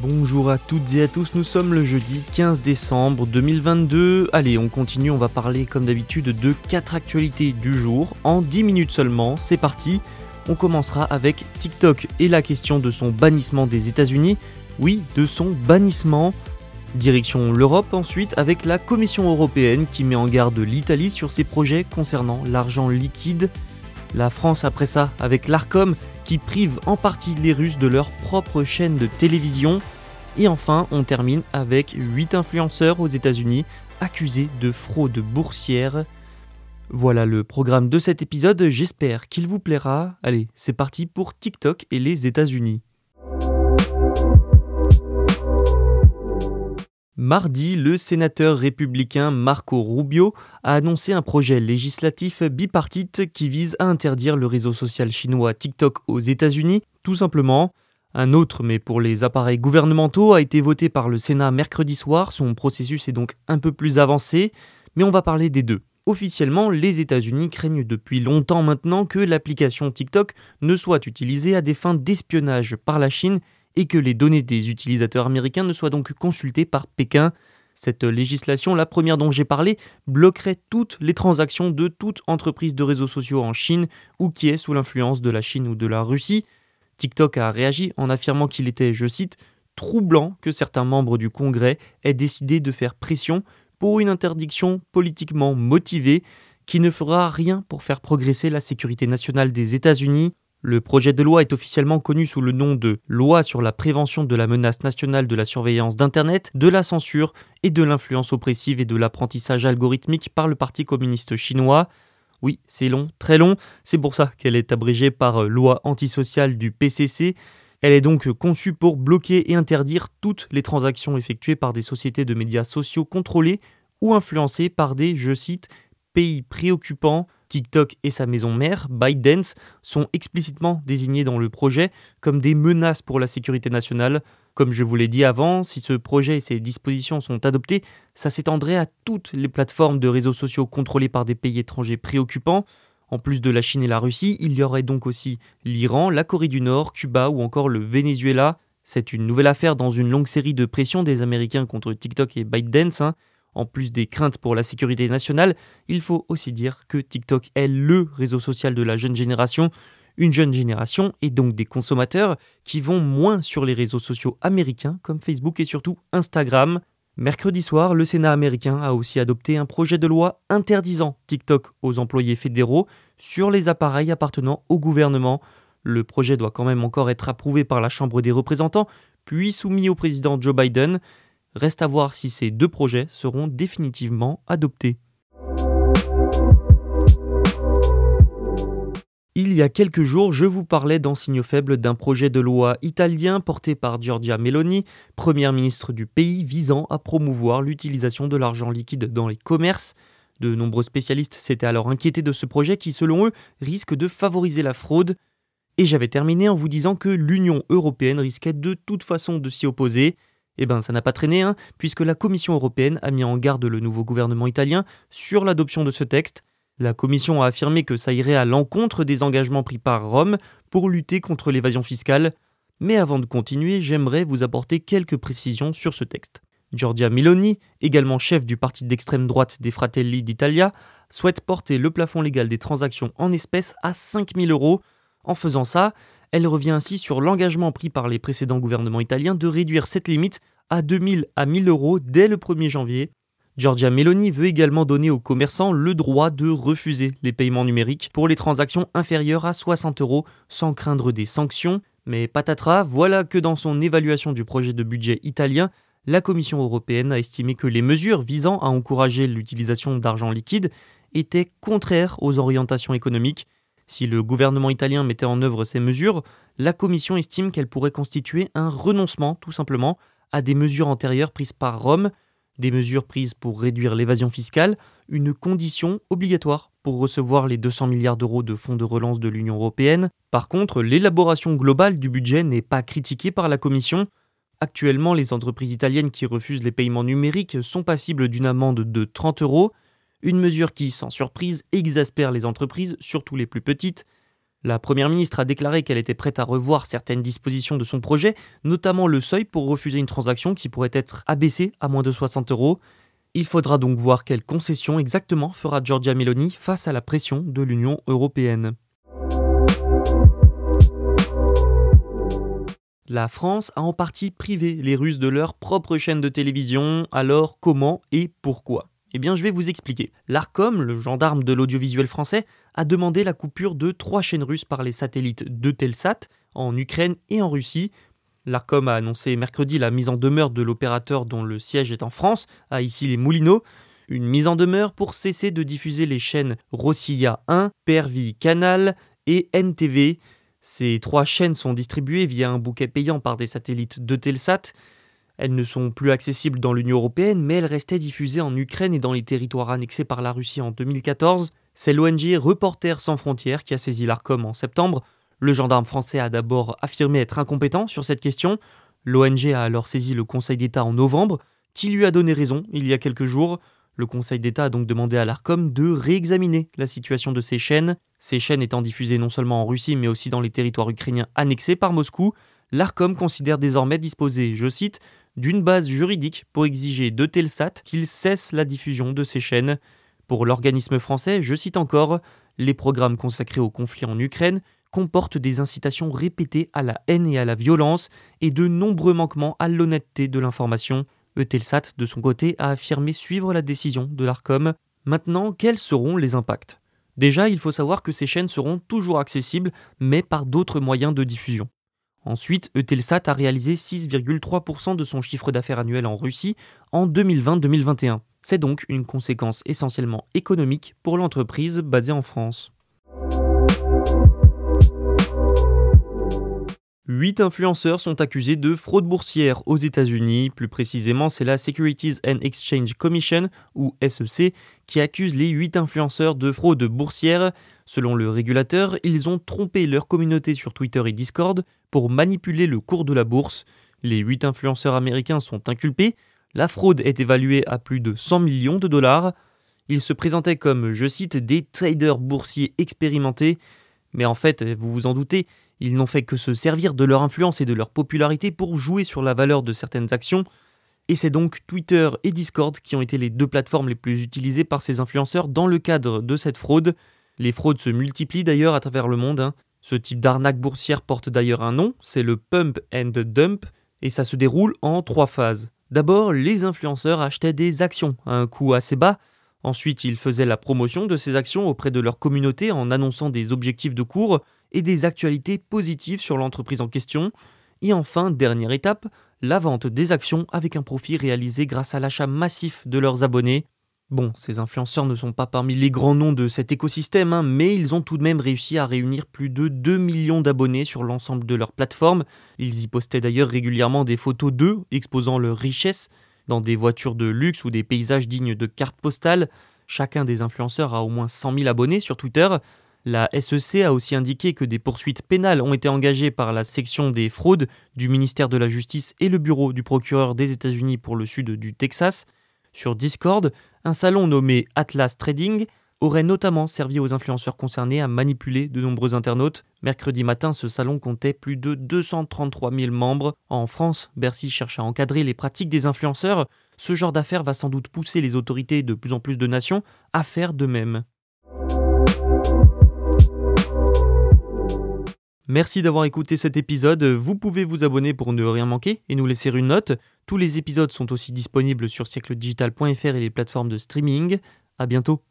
Bonjour à toutes et à tous, nous sommes le jeudi 15 décembre 2022. Allez, on continue, on va parler comme d'habitude de 4 actualités du jour en 10 minutes seulement. C'est parti. On commencera avec TikTok et la question de son bannissement des États-Unis. Oui, de son bannissement. Direction l'Europe ensuite avec la Commission européenne qui met en garde l'Italie sur ses projets concernant l'argent liquide. La France après ça avec l'ARCOM qui prive en partie les Russes de leur propre chaîne de télévision. Et enfin, on termine avec 8 influenceurs aux États-Unis accusés de fraude boursière. Voilà le programme de cet épisode, j'espère qu'il vous plaira. Allez, c'est parti pour TikTok et les États-Unis. Mardi, le sénateur républicain Marco Rubio a annoncé un projet législatif bipartite qui vise à interdire le réseau social chinois TikTok aux États-Unis, tout simplement. Un autre, mais pour les appareils gouvernementaux, a été voté par le Sénat mercredi soir. Son processus est donc un peu plus avancé, mais on va parler des deux. Officiellement, les États-Unis craignent depuis longtemps maintenant que l'application TikTok ne soit utilisée à des fins d'espionnage par la Chine et que les données des utilisateurs américains ne soient donc consultées par Pékin. Cette législation, la première dont j'ai parlé, bloquerait toutes les transactions de toute entreprise de réseaux sociaux en Chine ou qui est sous l'influence de la Chine ou de la Russie. TikTok a réagi en affirmant qu'il était, je cite, troublant que certains membres du Congrès aient décidé de faire pression pour une interdiction politiquement motivée qui ne fera rien pour faire progresser la sécurité nationale des États-Unis. Le projet de loi est officiellement connu sous le nom de Loi sur la prévention de la menace nationale de la surveillance d'Internet, de la censure et de l'influence oppressive et de l'apprentissage algorithmique par le Parti communiste chinois. Oui, c'est long, très long, c'est pour ça qu'elle est abrégée par loi antisociale du PCC. Elle est donc conçue pour bloquer et interdire toutes les transactions effectuées par des sociétés de médias sociaux contrôlées ou influencées par des, je cite, pays préoccupants TikTok et sa maison mère, ByteDance, sont explicitement désignés dans le projet comme des menaces pour la sécurité nationale. Comme je vous l'ai dit avant, si ce projet et ses dispositions sont adoptés, ça s'étendrait à toutes les plateformes de réseaux sociaux contrôlées par des pays étrangers préoccupants. En plus de la Chine et la Russie, il y aurait donc aussi l'Iran, la Corée du Nord, Cuba ou encore le Venezuela. C'est une nouvelle affaire dans une longue série de pressions des Américains contre TikTok et ByteDance. Hein. En plus des craintes pour la sécurité nationale, il faut aussi dire que TikTok est le réseau social de la jeune génération, une jeune génération et donc des consommateurs qui vont moins sur les réseaux sociaux américains comme Facebook et surtout Instagram. Mercredi soir, le Sénat américain a aussi adopté un projet de loi interdisant TikTok aux employés fédéraux sur les appareils appartenant au gouvernement. Le projet doit quand même encore être approuvé par la Chambre des représentants, puis soumis au président Joe Biden. Reste à voir si ces deux projets seront définitivement adoptés. Il y a quelques jours, je vous parlais dans Signaux Faibles d'un projet de loi italien porté par Giorgia Meloni, première ministre du pays, visant à promouvoir l'utilisation de l'argent liquide dans les commerces. De nombreux spécialistes s'étaient alors inquiétés de ce projet qui, selon eux, risque de favoriser la fraude. Et j'avais terminé en vous disant que l'Union européenne risquait de toute façon de s'y opposer. Eh bien, ça n'a pas traîné, hein, puisque la Commission européenne a mis en garde le nouveau gouvernement italien sur l'adoption de ce texte. La Commission a affirmé que ça irait à l'encontre des engagements pris par Rome pour lutter contre l'évasion fiscale. Mais avant de continuer, j'aimerais vous apporter quelques précisions sur ce texte. Giorgia Meloni, également chef du parti d'extrême droite des Fratelli d'Italia, souhaite porter le plafond légal des transactions en espèces à 5000 euros. En faisant ça, Elle revient ainsi sur l'engagement pris par les précédents gouvernements italiens de réduire cette limite à 2000 à 1000 euros dès le 1er janvier. Giorgia Meloni veut également donner aux commerçants le droit de refuser les paiements numériques pour les transactions inférieures à 60 euros sans craindre des sanctions. Mais patatras, voilà que dans son évaluation du projet de budget italien, la Commission européenne a estimé que les mesures visant à encourager l'utilisation d'argent liquide étaient contraires aux orientations économiques si le gouvernement italien mettait en œuvre ces mesures, la Commission estime qu'elle pourrait constituer un renoncement, tout simplement, à des mesures antérieures prises par Rome, des mesures prises pour réduire l'évasion fiscale, une condition obligatoire pour recevoir les 200 milliards d'euros de fonds de relance de l'Union européenne. Par contre, l'élaboration globale du budget n'est pas critiquée par la Commission. Actuellement, les entreprises italiennes qui refusent les paiements numériques sont passibles d'une amende de 30 euros une mesure qui, sans surprise, exaspère les entreprises, surtout les plus petites. La Première ministre a déclaré qu'elle était prête à revoir certaines dispositions de son projet, notamment le seuil pour refuser une transaction qui pourrait être abaissée à moins de 60 euros. Il faudra donc voir quelles concessions exactement fera Giorgia Meloni face à la pression de l'Union européenne. La France a en partie privé les Russes de leur propre chaîne de télévision, alors comment et pourquoi? Eh bien, je vais vous expliquer. L'ARCOM, le gendarme de l'audiovisuel français, a demandé la coupure de trois chaînes russes par les satellites de Telsat en Ukraine et en Russie. L'ARCOM a annoncé mercredi la mise en demeure de l'opérateur dont le siège est en France, à ici les Moulineaux. Une mise en demeure pour cesser de diffuser les chaînes Rossiya 1, Pervi Canal et NTV. Ces trois chaînes sont distribuées via un bouquet payant par des satellites de Telsat. Elles ne sont plus accessibles dans l'Union européenne, mais elles restaient diffusées en Ukraine et dans les territoires annexés par la Russie en 2014. C'est l'ONG Reporters sans frontières qui a saisi l'ARCOM en septembre. Le gendarme français a d'abord affirmé être incompétent sur cette question. L'ONG a alors saisi le Conseil d'État en novembre, qui lui a donné raison il y a quelques jours. Le Conseil d'État a donc demandé à l'ARCOM de réexaminer la situation de ces chaînes. Ces chaînes étant diffusées non seulement en Russie mais aussi dans les territoires ukrainiens annexés par Moscou, l'ARCOM considère désormais disposer, je cite, d'une base juridique pour exiger de Telsat qu'il cesse la diffusion de ces chaînes. Pour l'organisme français, je cite encore, les programmes consacrés au conflit en Ukraine comportent des incitations répétées à la haine et à la violence et de nombreux manquements à l'honnêteté de l'information. Eutelsat, de son côté, a affirmé suivre la décision de l'ARCOM. Maintenant, quels seront les impacts? Déjà, il faut savoir que ces chaînes seront toujours accessibles, mais par d'autres moyens de diffusion. Ensuite, Eutelsat a réalisé 6,3% de son chiffre d'affaires annuel en Russie en 2020-2021. C'est donc une conséquence essentiellement économique pour l'entreprise basée en France. 8 influenceurs sont accusés de fraude boursière aux États-Unis. Plus précisément, c'est la Securities and Exchange Commission, ou SEC, qui accuse les 8 influenceurs de fraude boursière. Selon le régulateur, ils ont trompé leur communauté sur Twitter et Discord pour manipuler le cours de la bourse. Les 8 influenceurs américains sont inculpés. La fraude est évaluée à plus de 100 millions de dollars. Ils se présentaient comme, je cite, des traders boursiers expérimentés. Mais en fait, vous vous en doutez, ils n'ont fait que se servir de leur influence et de leur popularité pour jouer sur la valeur de certaines actions. Et c'est donc Twitter et Discord qui ont été les deux plateformes les plus utilisées par ces influenceurs dans le cadre de cette fraude. Les fraudes se multiplient d'ailleurs à travers le monde. Hein. Ce type d'arnaque boursière porte d'ailleurs un nom, c'est le pump and dump, et ça se déroule en trois phases. D'abord, les influenceurs achetaient des actions à un coût assez bas. Ensuite, ils faisaient la promotion de ces actions auprès de leur communauté en annonçant des objectifs de cours et des actualités positives sur l'entreprise en question. Et enfin, dernière étape, la vente des actions avec un profit réalisé grâce à l'achat massif de leurs abonnés. Bon, ces influenceurs ne sont pas parmi les grands noms de cet écosystème, hein, mais ils ont tout de même réussi à réunir plus de 2 millions d'abonnés sur l'ensemble de leur plateforme. Ils y postaient d'ailleurs régulièrement des photos d'eux, exposant leur richesse, dans des voitures de luxe ou des paysages dignes de cartes postales. Chacun des influenceurs a au moins 100 000 abonnés sur Twitter, la SEC a aussi indiqué que des poursuites pénales ont été engagées par la section des fraudes du ministère de la Justice et le bureau du procureur des États-Unis pour le sud du Texas. Sur Discord, un salon nommé Atlas Trading aurait notamment servi aux influenceurs concernés à manipuler de nombreux internautes. Mercredi matin, ce salon comptait plus de 233 000 membres. En France, Bercy cherche à encadrer les pratiques des influenceurs. Ce genre d'affaires va sans doute pousser les autorités de plus en plus de nations à faire de même. Merci d'avoir écouté cet épisode. Vous pouvez vous abonner pour ne rien manquer et nous laisser une note. Tous les épisodes sont aussi disponibles sur siècledigital.fr et les plateformes de streaming. À bientôt.